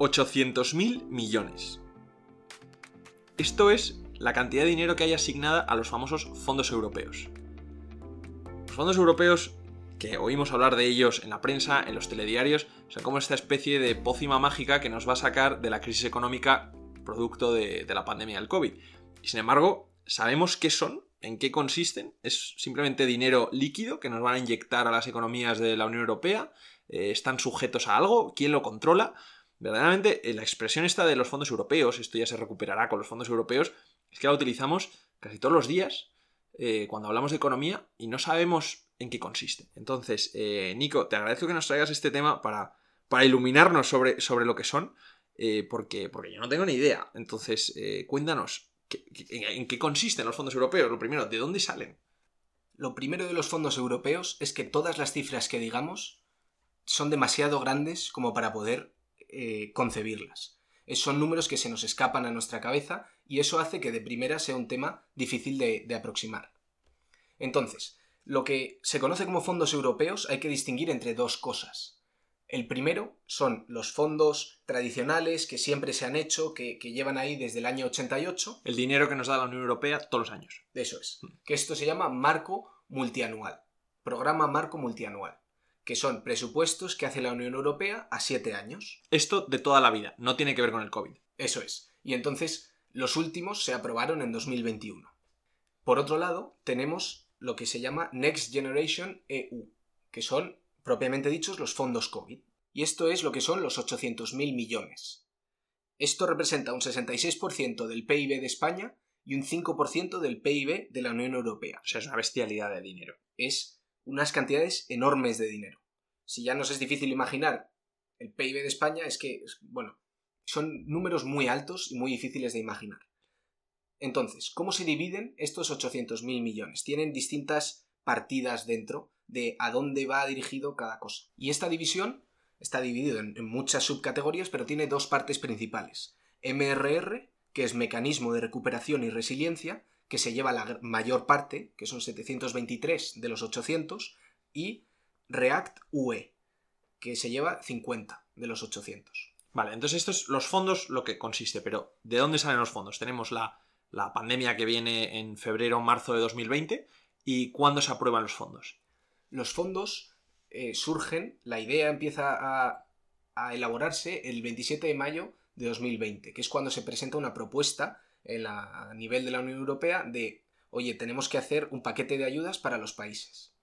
800.000 millones. Esto es la cantidad de dinero que hay asignada a los famosos fondos europeos. Los fondos europeos, que oímos hablar de ellos en la prensa, en los telediarios, son como esta especie de pócima mágica que nos va a sacar de la crisis económica producto de, la pandemia del COVID. Sin embargo, ¿sabemos qué son? ¿En qué consisten? ¿Es simplemente dinero líquido que nos van a inyectar a las economías de la Unión Europea? Eh, ¿Están sujetos a algo? ¿Quién lo controla? Verdaderamente, eh, la expresión esta de los fondos europeos, esto ya se recuperará con los fondos europeos, es que la utilizamos casi todos los días eh, cuando hablamos de economía y no sabemos en qué consiste. Entonces, Nico, te agradezco que nos traigas este tema para, para iluminarnos sobre, sobre lo que son, porque, porque yo no tengo ni idea. Entonces, cuéntanos, ¿En qué consisten los fondos europeos? Lo primero, ¿de dónde salen? Lo primero de los fondos europeos es que todas las cifras que digamos son demasiado grandes como para poder eh, concebirlas. Son números que se nos escapan a nuestra cabeza y eso hace que de primera sea un tema difícil de aproximar. Entonces, lo que se conoce como fondos europeos hay que distinguir entre dos cosas. El primero son los fondos tradicionales que siempre se han hecho, que, llevan ahí desde el año 88. El dinero que nos da la Unión Europea todos los años. Eso es. Mm. Que esto se llama marco multianual. Programa marco multianual. Que son presupuestos que hace la Unión Europea a siete años. Esto de toda la vida, no tiene que ver con el COVID. Eso es. Y entonces los últimos se aprobaron en 2021. Por otro lado, tenemos lo que se llama Next Generation EU, que son propiamente dichos los fondos COVID. Y esto es lo que son los 800.000 millones. Esto representa un 66% del PIB de España y un 5% del PIB de la Unión Europea. O sea, es una bestialidad de dinero. Es unas cantidades enormes de dinero. Si ya nos es difícil imaginar el PIB de España, es que, bueno, son números muy altos y muy difíciles de imaginar. Entonces, ¿cómo se dividen estos 800.000 millones? Tienen distintas partidas dentro de a dónde va dirigido cada cosa. Y esta división está dividido en, muchas subcategorías, pero tiene dos partes principales. MRR, que es Mecanismo de Recuperación y Resiliencia, que se lleva la mayor parte, que son 723 de los 800, y React UE, que se lleva 50 de los 800. Vale, entonces estos los fondos lo que consiste, pero ¿de dónde salen los fondos? Tenemos la, la pandemia que viene en febrero o marzo de 2020 y ¿cuándo se aprueban los fondos? los fondos eh, surgen, la idea empieza a, elaborarse el 27 de mayo de 2020, que es cuando se presenta una propuesta a nivel de la Unión Europea de, oye, tenemos que hacer un paquete de ayudas para los países.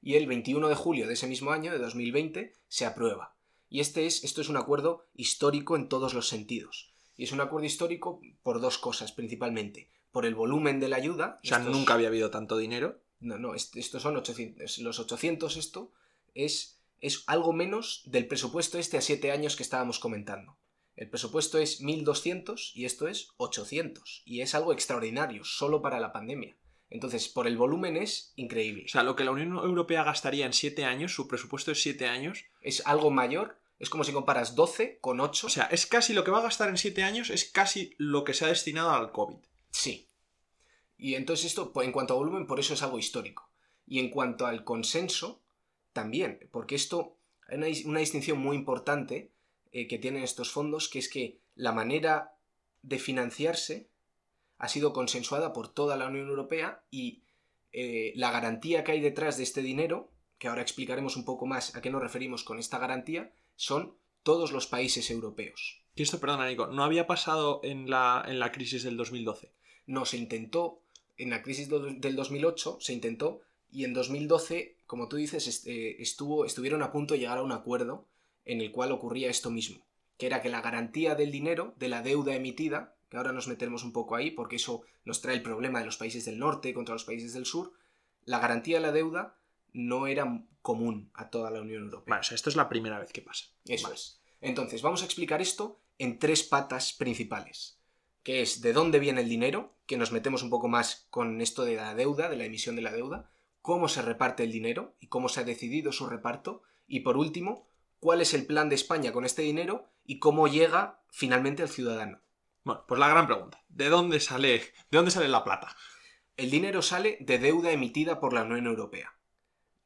Y el 21 de julio de ese mismo año, de 2020, se aprueba. Y este es, esto es un acuerdo histórico en todos los sentidos. Y es un acuerdo histórico por dos cosas principalmente. Por el volumen de la ayuda. O sea, nunca había habido tanto dinero. No, no, estos son 800. Los 800, esto es, es algo menos del presupuesto este a 7 años que estábamos comentando. El presupuesto es 1.200 y esto es 800. Y es algo extraordinario, solo para la pandemia. Entonces, por el volumen es increíble. O sea, lo que la Unión Europea gastaría en 7 años, su presupuesto es 7 años. Es algo mayor. Es como si comparas 12 con 8. O sea, es casi lo que va a gastar en 7 años, es casi lo que se ha destinado al COVID. Sí, y entonces esto, en cuanto a volumen, por eso es algo histórico. Y en cuanto al consenso, también, porque esto, hay una, distinción muy importante eh, que tienen estos fondos, que es que la manera de financiarse ha sido consensuada por toda la Unión Europea y eh, la garantía que hay detrás de este dinero, que ahora explicaremos un poco más a qué nos referimos con esta garantía, son todos los países europeos. Y esto, perdona, Nico, ¿no había pasado en la, en la crisis del 2012? No, se intentó en la crisis del 2008 se intentó y en 2012, como tú dices, eh, estuvo, estuvieron a punto de llegar a un acuerdo en el cual ocurría esto mismo, que era que la garantía del dinero, de la deuda emitida, que ahora nos metemos un poco ahí porque eso nos trae el problema de los países del norte contra los países del sur, la garantía de la deuda no era común a toda la Unión Europea. Vale, o sea, esto es la primera vez que pasa. Eso es. Entonces, vamos a explicar esto en tres patas principales que es de dónde viene el dinero, que nos metemos un poco más con esto de la deuda, de la emisión de la deuda, cómo se reparte el dinero y cómo se ha decidido su reparto, y por último, cuál es el plan de España con este dinero y cómo llega finalmente al ciudadano. Bueno, pues la gran pregunta, ¿de dónde sale, de dónde sale la plata? El dinero sale de deuda emitida por la Unión Europea.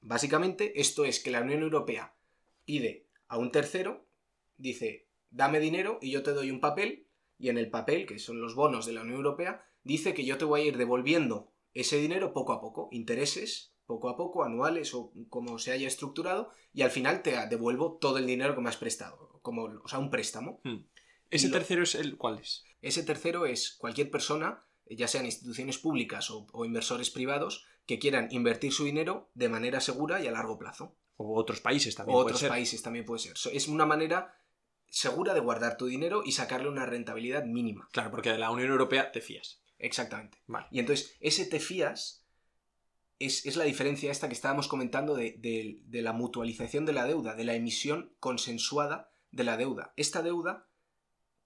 Básicamente, esto es que la Unión Europea pide a un tercero, dice, dame dinero y yo te doy un papel y en el papel, que son los bonos de la Unión Europea, dice que yo te voy a ir devolviendo ese dinero poco a poco, intereses poco a poco, anuales o como se haya estructurado, y al final te devuelvo todo el dinero que me has prestado, como, o sea, un préstamo. Hmm. ¿Ese tercero es el cuál es? Ese tercero es cualquier persona, ya sean instituciones públicas o, inversores privados, que quieran invertir su dinero de manera segura y a largo plazo. O otros países también. O otros países también puede ser. Es una manera segura de guardar tu dinero y sacarle una rentabilidad mínima. Claro, porque de la Unión Europea te fías. Exactamente. Y entonces, ese te fías es, la diferencia esta que estábamos comentando de, de, la mutualización de la deuda, de la emisión consensuada de la deuda. Esta deuda,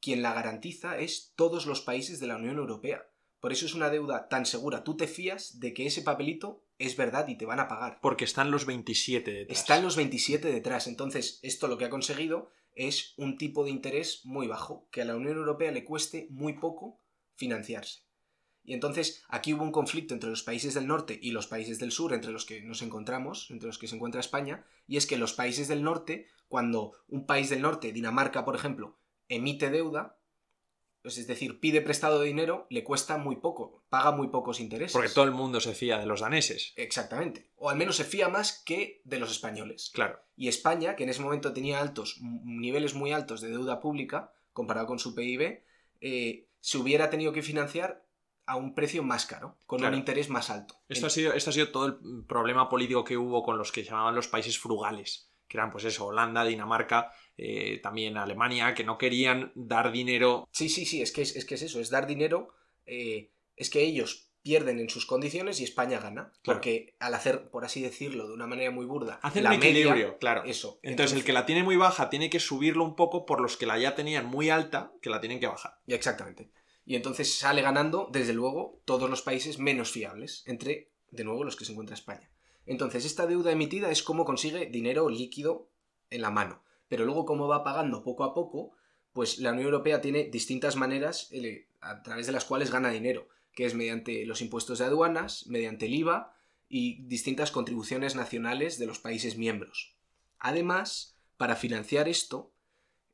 quien la garantiza es todos los países de la Unión Europea. Por eso es una deuda tan segura. Tú te fías de que ese papelito es verdad y te van a pagar. Porque están los 27 detrás. Están los 27 detrás. Entonces, esto lo que ha conseguido es un tipo de interés muy bajo, que a la Unión Europea le cueste muy poco financiarse. Y entonces aquí hubo un conflicto entre los países del norte y los países del sur, entre los que nos encontramos, entre los que se encuentra España, y es que los países del norte, cuando un país del norte, Dinamarca por ejemplo, emite deuda, pues es decir, pide prestado dinero, le cuesta muy poco, paga muy pocos intereses. Porque todo el mundo se fía de los daneses. Exactamente. O al menos se fía más que de los españoles. Claro. Y España, que en ese momento tenía altos, niveles muy altos de deuda pública, comparado con su PIB, eh, se hubiera tenido que financiar a un precio más caro, con un interés más alto. Esto, ha sido, esto ha sido todo el problema político que hubo con los que llamaban los países frugales, que eran pues eso, Holanda, Dinamarca, eh, también Alemania, que no querían dar dinero. Sí, sí, sí, es que es, que es eso, es dar dinero, eh, es que ellos pierden en sus condiciones y España gana. Porque al hacer, por así decirlo, de una manera muy burda, hacen la equilibrio, claro. Eso. Entonces, el que la tiene muy baja tiene que subirlo un poco por los que la ya tenían muy alta, que la tienen que bajar. Exactamente. Y entonces sale ganando, desde luego, todos los países menos fiables, entre, de nuevo, los que se encuentra España. Entonces, esta deuda emitida es como consigue dinero líquido en la mano. Pero luego, como va pagando poco a poco, pues la Unión Europea tiene distintas maneras eh, a través de las cuales gana dinero, que es mediante los impuestos de aduanas, mediante el IVA y distintas contribuciones nacionales de los países miembros. Además, para financiar esto,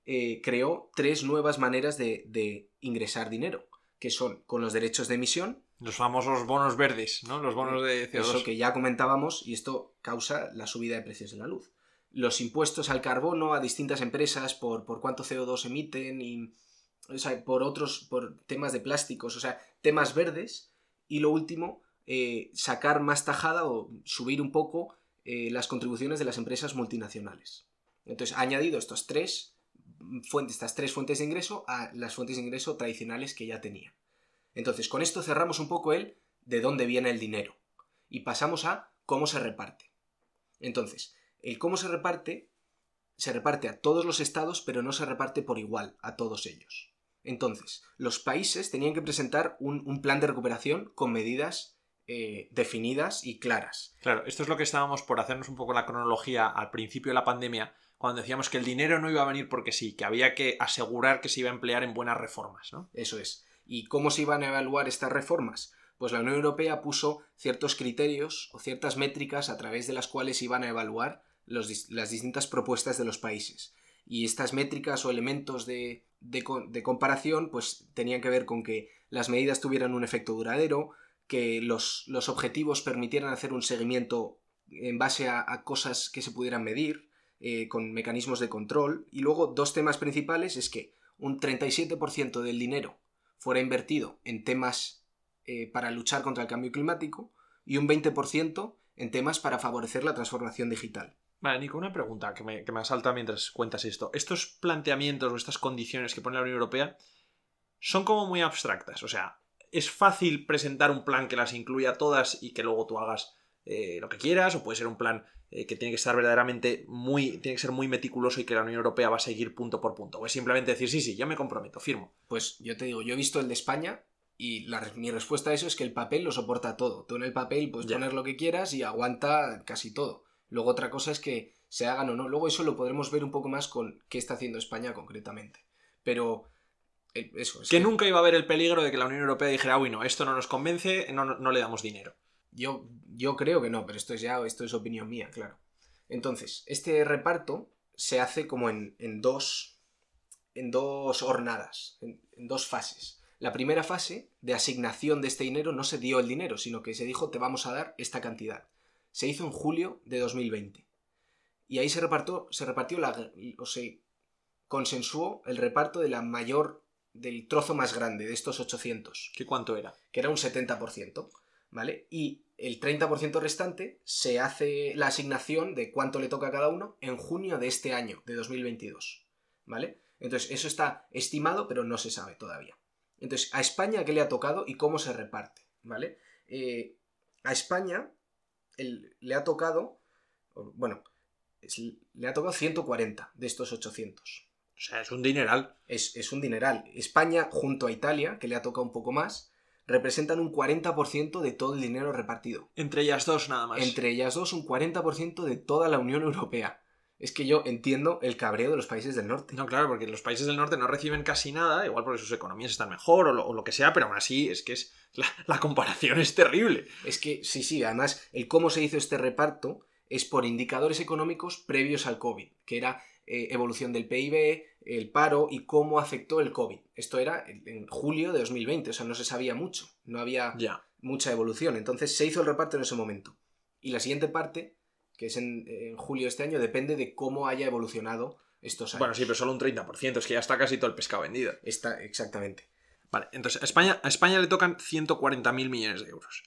eh, creó tres nuevas maneras de, ingresar dinero, que son con los derechos de emisión. Los famosos bonos verdes, ¿no? Los bonos de CO2. Eso que ya comentábamos y esto causa la subida de precios de la luz. Los impuestos al carbono a distintas empresas por, por cuánto CO2 emiten y por otros, por temas de plásticos, o sea, temas verdes. Y lo último, eh, sacar más tajada o subir un poco eh, las contribuciones de las empresas multinacionales. Entonces, ha añadido estos tres fuentes, estas tres fuentes de ingreso a las fuentes de ingreso tradicionales que ya tenía. Entonces, con esto cerramos un poco el de dónde viene el dinero y pasamos a cómo se reparte. Entonces, el cómo se reparte se reparte a todos los estados, pero no se reparte por igual a todos ellos. Entonces, los países tenían que presentar un, plan de recuperación con medidas eh, definidas y claras. Claro, esto es lo que estábamos por hacernos un poco la cronología al principio de la pandemia, cuando decíamos que el dinero no iba a venir porque sí, que había que asegurar que se iba a emplear en buenas reformas, ¿no? Eso es. ¿Y cómo se iban a evaluar estas reformas? Pues la Unión Europea puso ciertos criterios o ciertas métricas a través de las cuales iban a evaluar las distintas propuestas de los países. Y estas métricas o elementos de, comparación pues tenían que ver con que las medidas tuvieran un efecto duradero, que los, objetivos permitieran hacer un seguimiento en base a cosas que se pudieran medir, eh, con mecanismos de control. Y luego dos temas principales es que un 37% del dinero fuera invertido en temas eh, para luchar contra el cambio climático y un 20% en temas para favorecer la transformación digital. Vale, Nico, una pregunta que me, que me asalta mientras cuentas esto. Estos planteamientos o estas condiciones que pone la Unión Europea son como muy abstractas. O sea, es fácil presentar un plan que las incluya todas y que luego tú hagas eh, lo que quieras, o puede ser un plan eh, que tiene que estar verdaderamente muy, tiene que ser muy meticuloso y que la Unión Europea va a seguir punto por punto. O es simplemente decir, sí, sí, yo me comprometo, firmo. Pues yo te digo, yo he visto el de España y mi respuesta a eso es que el papel lo soporta todo. Tú en el papel puedes poner lo que quieras y aguanta casi todo. Luego otra cosa es que se hagan o no. Luego eso lo podremos ver un poco más con qué está haciendo España concretamente. Pero eh, eso es que, nunca iba a haber el peligro de que la Unión Europea dijera, uy, no, esto no nos convence, no, no le damos dinero. Yo, yo creo que no, pero esto es ya esto es opinión mía, claro. Entonces, este reparto se hace como en, dos, en dos hornadas, en, en dos fases. La primera fase de asignación de este dinero no se dio el dinero, sino que se dijo te vamos a dar esta cantidad. Se hizo en julio de 2020. Y ahí se repartió, se repartió la, o se consensuó el reparto de la mayor, del trozo más grande, de estos 800, ¿Qué cuánto era? que era un 70%, ¿vale? Y el 30% restante se hace la asignación de cuánto le toca a cada uno en junio de este año, de 2022, ¿vale? Entonces, eso está estimado, pero no se sabe todavía. Entonces, ¿a España qué le ha tocado y cómo se reparte? ¿Vale? Eh, a España el- le ha tocado, bueno, es- le ha tocado 140 de estos 800. O sea, es un dineral. Es, es un dineral. España, junto a Italia, que le ha tocado un poco más, representan un 40% de todo el dinero repartido. Entre ellas dos nada más. Entre ellas dos, un 40% de toda la Unión Europea. Es que yo entiendo el cabreo de los países del norte. No, claro, porque los países del norte no reciben casi nada, igual porque sus economías están mejor o lo, o lo que sea, pero aún así es que es la, la comparación es terrible. Es que, sí, sí, además, el cómo se hizo este reparto es por indicadores económicos previos al COVID, que era eh, evolución del PIB, el paro y cómo afectó el COVID. Esto era en julio de 2020, o sea, no se sabía mucho, no había mucha evolución. Entonces se hizo el reparto en ese momento. Y la siguiente parte, que es en, en julio de este año, depende de cómo haya evolucionado estos años. Bueno, sí, pero solo un 30%, es que ya está casi todo el pescado vendido. Está, exactamente. Vale, entonces a España, a España le tocan 140.000 millones de euros.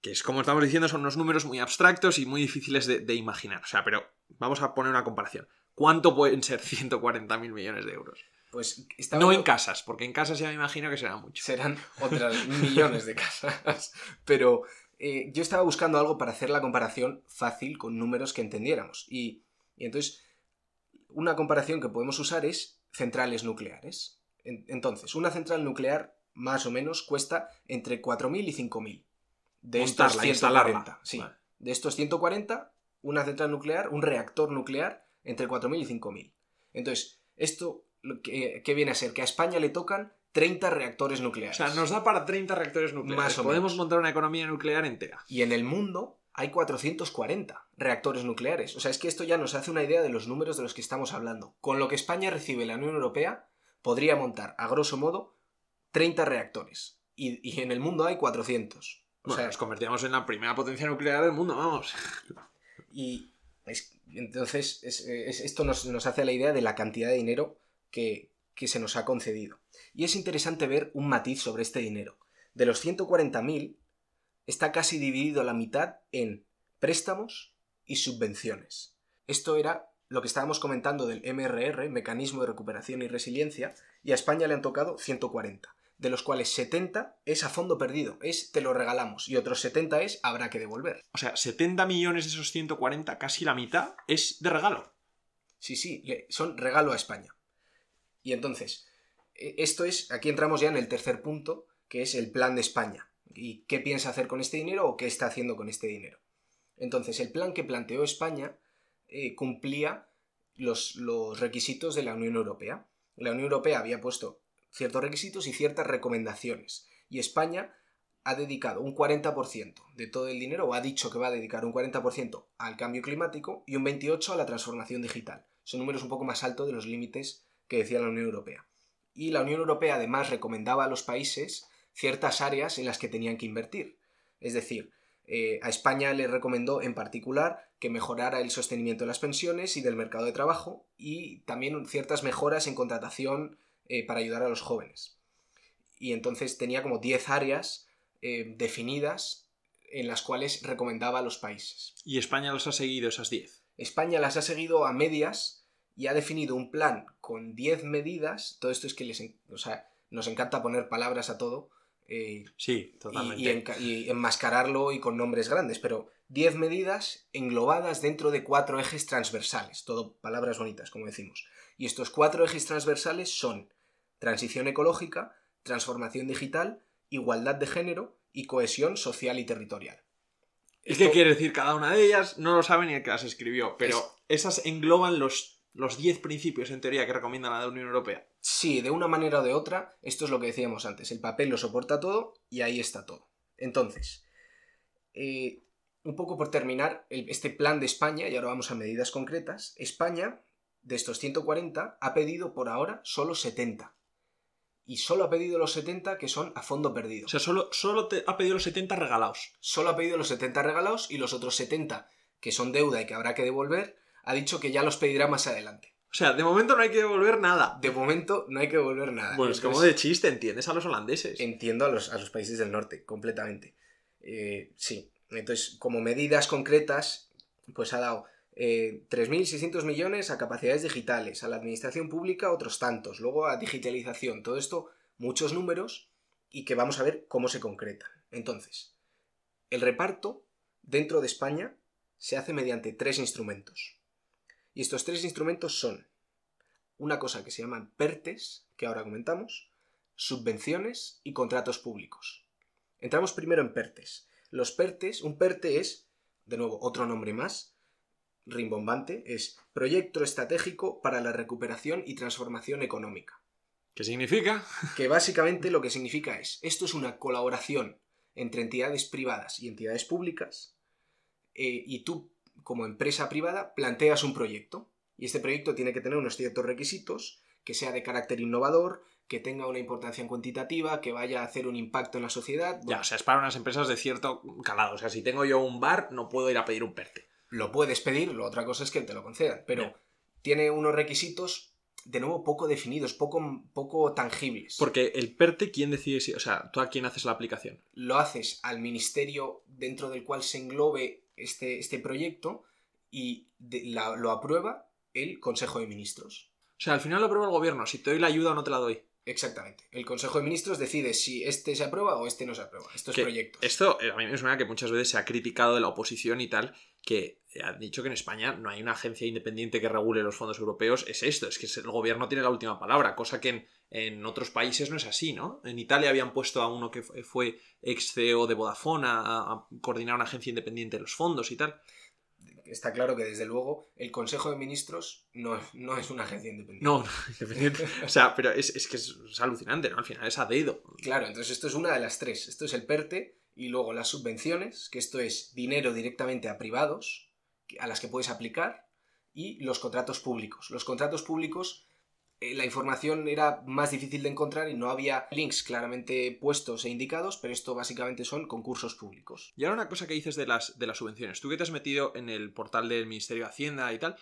Que es, como estamos diciendo, son unos números muy abstractos y muy difíciles de, de imaginar. O sea, pero vamos a poner una comparación. ¿Cuánto pueden ser 140.000 millones de euros? Pues estaba No en casas, porque en casas ya me imagino que será mucho. serán otras millones de casas. Pero eh, yo estaba buscando algo para hacer la comparación fácil con números que entendiéramos. Y, y entonces, una comparación que podemos usar es centrales nucleares. En- entonces, una central nuclear más o menos cuesta entre 4.000 y 5.000. De estos Montarla, 140. instalarla. Sí. Vale. De estos 140, una central nuclear, un reactor nuclear, entre 4.000 y 5.000. Entonces, esto, que, ¿qué viene a ser? Que a España le tocan 30 reactores O nucleares. sea, nos da para 30 reactores nucleares. Más o Podemos menos. montar una economía nuclear entera. Y en el mundo hay 440 reactores nucleares. O sea, es que esto ya nos hace una idea de los números de los que estamos hablando. Con lo que España recibe la Unión Europea, podría montar, a grosso modo, 30 reactores. Y, y en el mundo hay 400. O Bueno, sea, nos convertíamos en la primera potencia nuclear del mundo, vamos. y es- entonces es- es- esto nos, hace la idea de la cantidad de dinero que, se nos ha concedido. Y es interesante ver un matiz sobre este dinero. De los 140.000, está casi dividido la mitad en préstamos y subvenciones. Esto era lo que estábamos comentando del MRR, Mecanismo de Recuperación y Resiliencia, y a España le han tocado 140, de los cuales 70 es a fondo perdido, es te lo regalamos, y otros 70 es habrá que devolver. O sea, 70 millones de esos 140, casi la mitad, es de regalo. Sí, sí, son regalo a España. Y entonces, e- esto es, aquí entramos ya en el tercer punto, que es el plan de España. ¿Y qué piensa hacer con este dinero o qué está haciendo con este dinero? Entonces, el plan que planteó España eh, cumplía los, los requisitos de la Unión Europea. La Unión Europea había puesto ciertos requisitos y ciertas recomendaciones. Y España ha dedicado un 40% de todo el dinero, o ha dicho que va a dedicar un 40% al cambio climático y un 28% a la transformación digital. Son números un poco más altos de los límites que decía la Unión Europea. Y la Unión Europea además recomendaba a los países ciertas áreas en las que tenían que invertir. Es decir, eh, a España le recomendó en particular que mejorara el sostenimiento de las pensiones y del mercado de trabajo y también ciertas mejoras en contratación eh, para ayudar a los jóvenes. Y entonces tenía como 10 áreas eh, definidas en las cuales recomendaba a los países. Y España los ha seguido esas 10. España las ha seguido a medias y ha definido un plan con 10 medidas. Todo esto es que les, o sea, nos encanta poner palabras a todo eh, Sí, y, totalmente. y enca- y enmascararlo y con nombres grandes, pero 10 medidas englobadas dentro de cuatro ejes transversales. Todo palabras bonitas, como decimos. Y estos cuatro ejes transversales son transición ecológica, transformación digital, igualdad de género y cohesión social y territorial. ¿Y Esto- qué quiere decir cada una de ellas? No lo sabe ni el que las escribió, pero esas engloban los, los 10 principios en teoría que recomienda la Unión Europea. Sí, de una manera o de otra, esto es lo que decíamos antes, el papel lo soporta todo y ahí está todo. Entonces, eh, un poco por terminar el- este plan de España, y ahora vamos a medidas concretas, España de estos 140 ha pedido por ahora solo 70. Y solo ha pedido los 70 que son a fondo perdido. O sea, solo, solo te ha pedido los 70 regalados. Solo ha pedido los 70 regalados y los otros 70 que son deuda y que habrá que devolver, ha dicho que ya los pedirá más adelante. O sea, de momento no hay que devolver nada. De momento no hay que devolver nada. Bueno, es como de chiste, ¿entiendes? A los holandeses. Entiendo a los, a los países del norte, completamente. Eh, sí. Entonces, como medidas concretas, pues ha dado eh, 3.600 millones a capacidades digitales, a la administración pública otros tantos, luego a digitalización, todo esto, muchos números y que vamos a ver cómo se concreta. Entonces, el reparto dentro de España se hace mediante tres instrumentos. Y estos tres instrumentos son una cosa que se llaman PERTES, que ahora comentamos, subvenciones y contratos públicos. Entramos primero en PERTES. Los PERTES, un PERTE es, de nuevo, otro nombre más, rimbombante, es Proyecto Estratégico para la Recuperación y Transformación Económica. ¿Qué significa? Que básicamente lo que significa es, esto es una colaboración entre entidades privadas y entidades públicas, eh, y tú, como empresa privada, planteas un proyecto, y este proyecto tiene que tener unos ciertos requisitos, que sea de carácter innovador, que tenga una importancia cuantitativa, que vaya a hacer un impacto en la sociedad. Ya, o sea, es para unas empresas de cierto calado. O sea, si tengo yo un bar, no puedo ir a pedir un PERTE. Lo puedes pedir, lo otra cosa es que te lo concedan, pero tiene unos requisitos, de nuevo, poco definidos, poco, poco tangibles. Porque el PERTE, ¿quién decide si... O sea, ¿tú a quién haces la aplicación? Lo haces al ministerio dentro del cual se englobe este, este proyecto y de- la- lo aprueba el Consejo de Ministros. O sea, al final lo aprueba el gobierno. Si te doy la ayuda o no te la doy. Exactamente. El Consejo de Ministros decide si este se aprueba o este no se aprueba. Estos Que proyectos. Esto eh, a mí me suena que muchas veces se ha criticado de la oposición y tal, que han dicho que en España no hay una agencia independiente que regule los fondos europeos. Es esto, es que el gobierno tiene la última palabra, cosa que en, en otros países no es así, ¿no? En Italia habían puesto a uno que fue- ex CEO de Vodafone a, a coordinar una agencia independiente de los fondos y tal. Está claro que desde luego el Consejo de Ministros no, no es una agencia independiente. No, no, independiente. O sea, pero es, es que es, es alucinante, ¿no? Al final es a dedo. Claro, entonces esto es una de las tres. Esto es el PERTE y luego las subvenciones, que esto es dinero directamente a privados, a las que puedes aplicar, y los contratos públicos. Los contratos públicos, eh, la información era más difícil de encontrar y no había links claramente puestos e indicados, pero esto básicamente son concursos públicos. Y ahora una cosa que dices de las, de las subvenciones. Tú que te has metido en el portal del Ministerio de Hacienda y tal,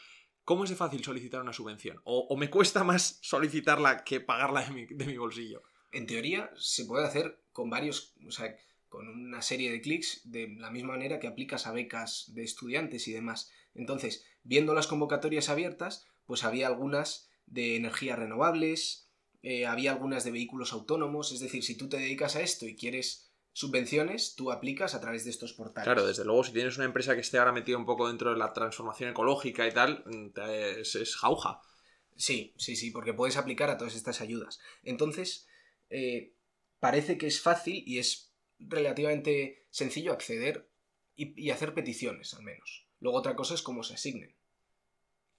¿cómo es de fácil solicitar una subvención? ¿O, o me cuesta más solicitarla que pagarla de mi, de mi bolsillo? En teoría se puede hacer con varios, o sea, con una serie de clics de la misma manera que aplicas a becas de estudiantes y demás. Entonces, viendo las convocatorias abiertas, pues había algunas de energías renovables, eh, había algunas de vehículos autónomos, es decir, si tú te dedicas a esto y quieres subvenciones, tú aplicas a través de estos portales. Claro, desde luego, si tienes una empresa que esté ahora metida un poco dentro de la transformación ecológica y tal, mm, te- es, es jauja. Sí, sí, sí, porque puedes aplicar a todas estas ayudas. Entonces, eh, parece que es fácil y es relativamente sencillo acceder y, y hacer peticiones, al menos. Luego otra cosa es cómo se asignen.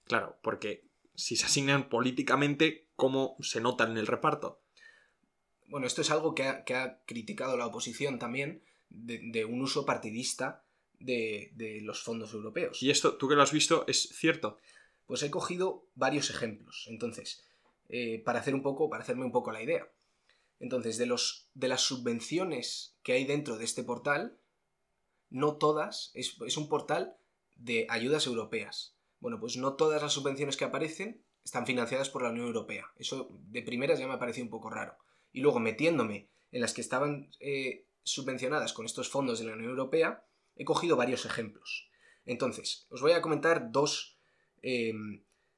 Claro, porque si se asignan políticamente, ¿cómo se notan en el reparto? Bueno, esto es algo que ha, que ha criticado la oposición también, de, de un uso partidista de, de los fondos europeos. Y esto, tú que lo has visto, es cierto. Pues he cogido varios ejemplos. Entonces, eh, para hacer un poco, para hacerme un poco la idea. Entonces, de, los, de las subvenciones que hay dentro de este portal, no todas, es, un portal de ayudas europeas. Bueno, pues no todas las subvenciones que aparecen están financiadas por la Unión Europea. Eso de primeras ya me ha parecido un poco raro. Y luego metiéndome en las que estaban eh, subvencionadas con estos fondos de la Unión Europea, he cogido varios ejemplos. Entonces, os voy a comentar dos eh,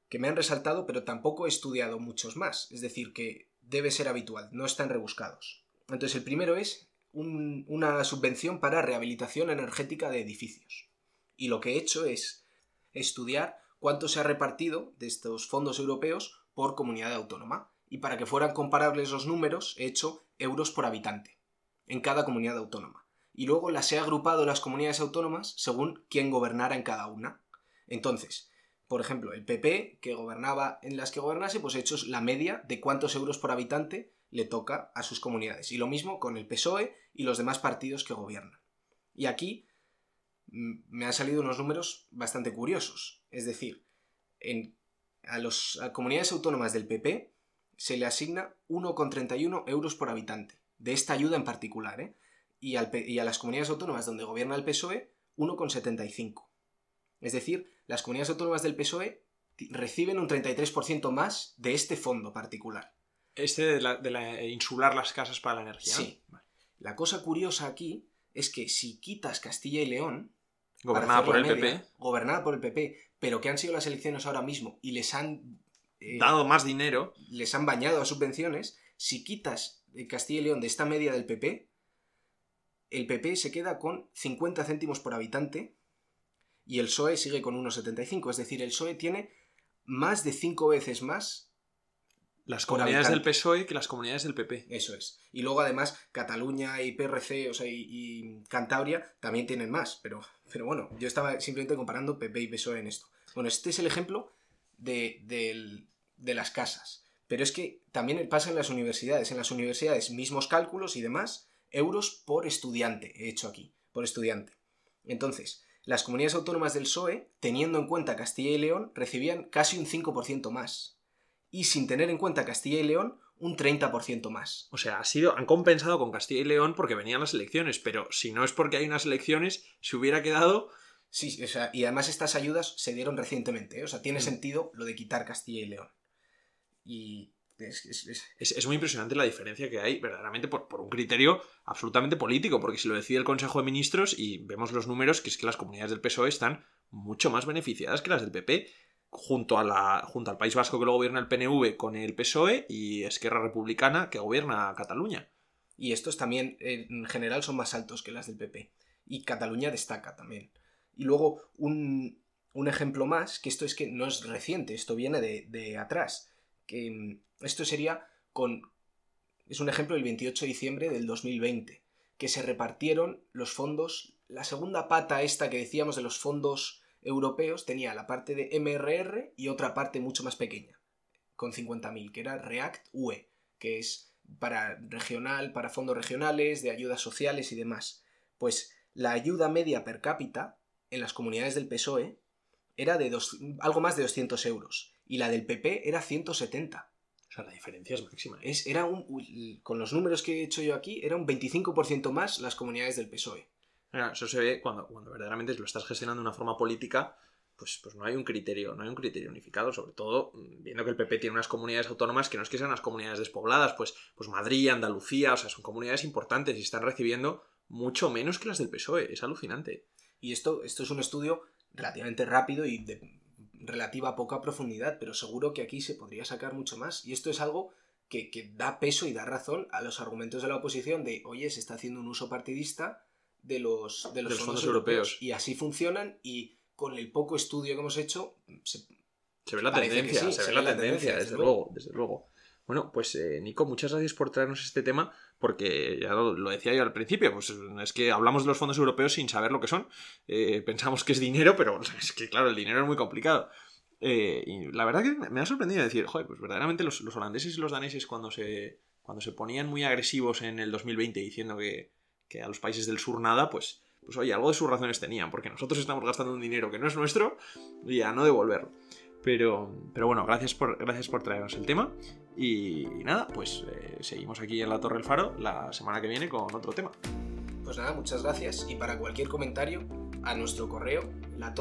que me han resaltado, pero tampoco he estudiado muchos más. Es decir, que debe ser habitual, no están rebuscados. Entonces, el primero es un- una subvención para rehabilitación energética de edificios. Y lo que he hecho es estudiar cuánto se ha repartido de estos fondos europeos por comunidad autónoma. Y para que fueran comparables los números, he hecho euros por habitante en cada comunidad autónoma. Y luego las he agrupado las comunidades autónomas según quién gobernara en cada una. Entonces, por ejemplo, el PP, que gobernaba en las que gobernase, pues he hecho la media de cuántos euros por habitante le toca a sus comunidades. Y lo mismo con el PSOE y los demás partidos que gobiernan. Y aquí mm, me han salido unos números bastante curiosos. Es decir, en, a las comunidades autónomas del PP se le asigna 1,31 euros por habitante, de esta ayuda en particular, ¿eh? y, y a las comunidades autónomas donde gobierna el PSOE 1,75. Es decir, las comunidades autónomas del PSOE reciben un 33% más de este fondo particular. Este de, la, insular las casas para la energía. Sí. La cosa curiosa aquí es que si quitas Castilla y León, gobernada por el PP, gobernada por el PP, pero que han sido las elecciones ahora mismo y les han eh, dado más dinero, les han bañado a subvenciones, si quitas Castilla y León de esta media del PP, el PP se queda con 50 céntimos por habitante y el PSOE sigue con 1,75. Es decir, el PSOE tiene más de 5 veces más las comunidades del PSOE que las comunidades del PP. Eso es. Y luego además Cataluña y PRC, o sea, y, Cantabria también tienen más, pero, pero bueno, yo estaba simplemente comparando PP y PSOE en esto. Bueno, este es el ejemplo de, de las casas. Pero es que también pasa en las universidades. En las universidades, mismos cálculos y demás, euros por estudiante, he hecho aquí, por estudiante. Entonces, las comunidades autónomas del PSOE, teniendo en cuenta Castilla y León, recibían casi un 5% más y sin tener en cuenta Castilla y León, un 30% más. O sea, ha sido, han compensado con Castilla y León porque venían las elecciones, pero si no es porque hay unas elecciones, se hubiera quedado... Sí, o sea, y además estas ayudas se dieron recientemente, ¿eh? o sea, tiene mm. sentido lo de quitar Castilla y León. Y es, muy impresionante la diferencia que hay, verdaderamente, por, por, un criterio absolutamente político, porque si lo decide el Consejo de Ministros y vemos los números, que es que las comunidades del PSOE están mucho más beneficiadas que las del PP junto, a la, junto al País Vasco que lo gobierna el PNV con el PSOE y Esquerra Republicana que gobierna Cataluña. Y estos también en general son más altos que las del PP. Y Cataluña destaca también. Y luego un, un ejemplo más, que esto es que no es reciente, esto viene de, de atrás. Que mm, esto sería con... Es un ejemplo del 28 de diciembre del 2020, que se repartieron los fondos, la segunda pata esta que decíamos de los fondos europeos tenía la parte de MRR y otra parte mucho más pequeña, con 50.000, que era React UE, que es para regional, para fondos regionales, de ayudas sociales y demás. Pues la ayuda media per cápita en las comunidades del PSOE era de algo más de 200 euros y la del PP era 170. O sea, la diferencia es máxima. Es, era un, con los números que he hecho yo aquí, era un 25% más las comunidades del PSOE. Eso se ve cuando, cuando verdaderamente lo estás gestionando de una forma política, pues, pues no hay un criterio, no hay un criterio unificado, sobre todo mm, viendo que el PP tiene unas comunidades autónomas que no es que sean unas comunidades despobladas, pues, pues Madrid, Andalucía, o sea, son comunidades importantes y están recibiendo mucho menos que las del PSOE, es alucinante. Y esto, esto es un estudio relativamente rápido y de relativa poca profundidad, pero seguro que aquí se podría sacar mucho más. Y esto es algo que, que da peso y da razón a los argumentos de la oposición de, oye, se está haciendo un uso partidista de los, de los, fondos, europeos. Y así funcionan y con el poco estudio que hemos hecho se, ve la tendencia, se, ve la, tendencia, desde, luego. desde luego. Bueno, pues eh, Nico, muchas gracias por traernos este tema, porque ya lo, decía yo al principio, pues es que hablamos de los fondos europeos sin saber lo que son. Eh, pensamos que es dinero, pero es que claro, el dinero es muy complicado. Eh, y la verdad que me ha sorprendido decir, joder, pues verdaderamente los, holandeses y los daneses cuando se, cuando se ponían muy agresivos en el 2020 diciendo que, que a los países del sur nada, pues, pues oye, algo de sus razones tenían, porque nosotros estamos gastando un dinero que no es nuestro y a no devolverlo. Pero, pero bueno, gracias por, gracias por traernos el tema. Y, nada, pues eh, seguimos aquí en la Torre del Faro la semana que viene con otro tema. Pues nada, muchas gracias. Y para cualquier comentario, a nuestro correo, la